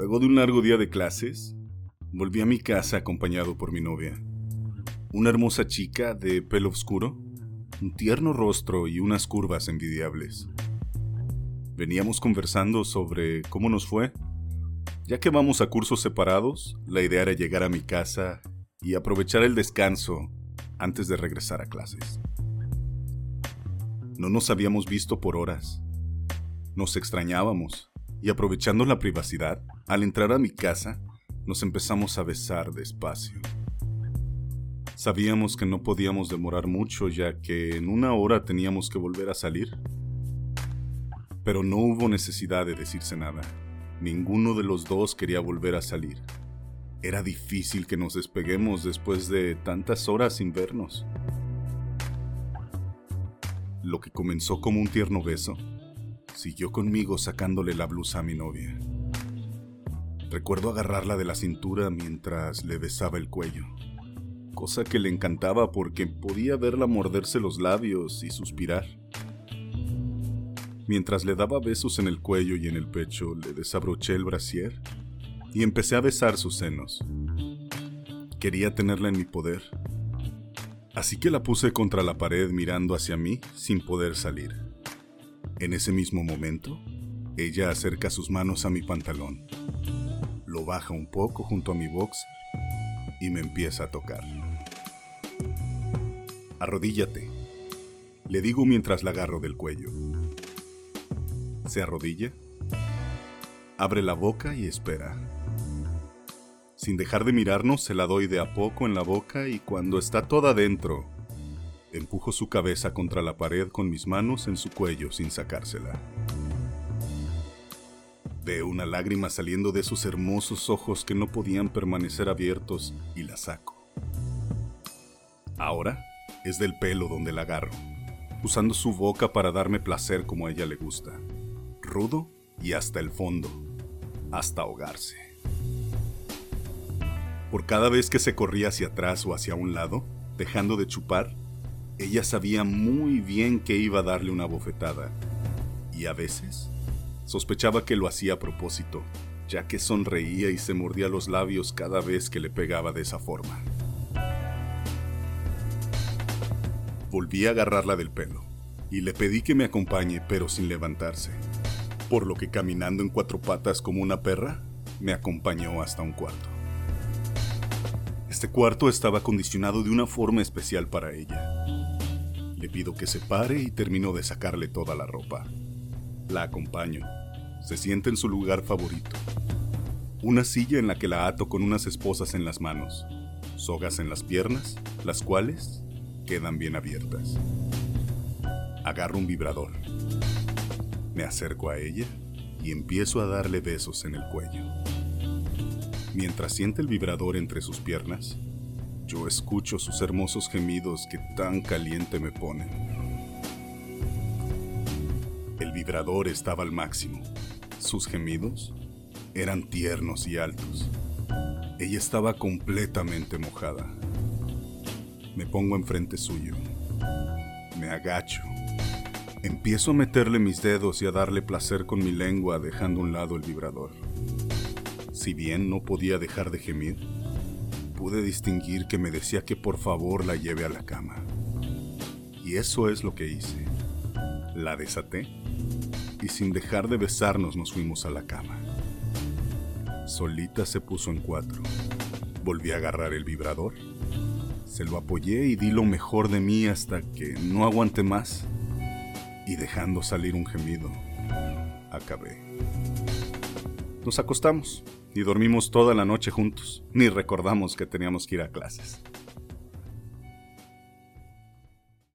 Luego de un largo día de clases, volví a mi casa acompañado por mi novia. Una hermosa chica de pelo oscuro, un tierno rostro y unas curvas envidiables. Veníamos conversando sobre cómo nos fue. Ya que vamos a cursos separados, la idea era llegar a mi casa y aprovechar el descanso antes de regresar a clases. No nos habíamos visto por horas. Nos extrañábamos y aprovechando la privacidad, al entrar a mi casa, nos empezamos a besar despacio. Sabíamos que no podíamos demorar mucho ya que en una hora teníamos que volver a salir. Pero no hubo necesidad de decirse nada. Ninguno de los dos quería volver a salir. Era difícil que nos despeguemos después de tantas horas sin vernos. Lo que comenzó como un tierno beso siguió conmigo sacándole la blusa a mi novia. Recuerdo agarrarla de la cintura mientras le besaba el cuello, cosa que le encantaba porque podía verla morderse los labios y suspirar. Mientras le daba besos en el cuello y en el pecho, le desabroché el brasier y empecé a besar sus senos. Quería tenerla en mi poder, así que la puse contra la pared mirando hacia mí sin poder salir. En ese mismo momento, ella acerca sus manos a mi pantalón, lo baja un poco junto a mi box y me empieza a tocar. Arrodíllate, le digo mientras la agarro del cuello. Se arrodilla, abre la boca y espera. Sin dejar de mirarnos, se la doy de a poco en la boca y cuando está toda dentro, Empujo su cabeza contra la pared con mis manos en su cuello sin sacársela. Veo una lágrima saliendo de sus hermosos ojos que no podían permanecer abiertos y la saco. Ahora es del pelo donde la agarro, usando su boca para darme placer como a ella le gusta, rudo y hasta el fondo, hasta ahogarse. Por cada vez que se corría hacia atrás o hacia un lado, dejando de chupar, ella sabía muy bien que iba a darle una bofetada, y a veces sospechaba que lo hacía a propósito, ya que sonreía y se mordía los labios cada vez que le pegaba de esa forma. Volví a agarrarla del pelo, y le pedí que me acompañe pero sin levantarse, por lo que caminando en cuatro patas como una perra, me acompañó hasta un cuarto. Este cuarto estaba acondicionado de una forma especial para ella le pido que se pare y termino de sacarle toda la ropa. La acompaño. Se sienta en su lugar favorito. Una silla en la que la ato con unas esposas en las manos, sogas en las piernas, las cuales quedan bien abiertas. Agarro un vibrador. Me acerco a ella y empiezo a darle besos en el cuello. Mientras siente el vibrador entre sus piernas, yo escucho sus hermosos gemidos que tan caliente me ponen. El vibrador estaba al máximo. Sus gemidos eran tiernos y altos. Ella estaba completamente mojada. Me pongo enfrente suyo. Me agacho. Empiezo a meterle mis dedos y a darle placer con mi lengua dejando a un lado el vibrador. Si bien no podía dejar de gemir, pude distinguir que me decía que por favor la lleve a la cama. Y eso es lo que hice. La desaté y sin dejar de besarnos nos fuimos a la cama. Solita se puso en cuatro. Volví a agarrar el vibrador. Se lo apoyé y di lo mejor de mí hasta que no aguanté más. Y dejando salir un gemido, acabé. Nos acostamos y dormimos toda la noche juntos. Ni recordamos que teníamos que ir a clases.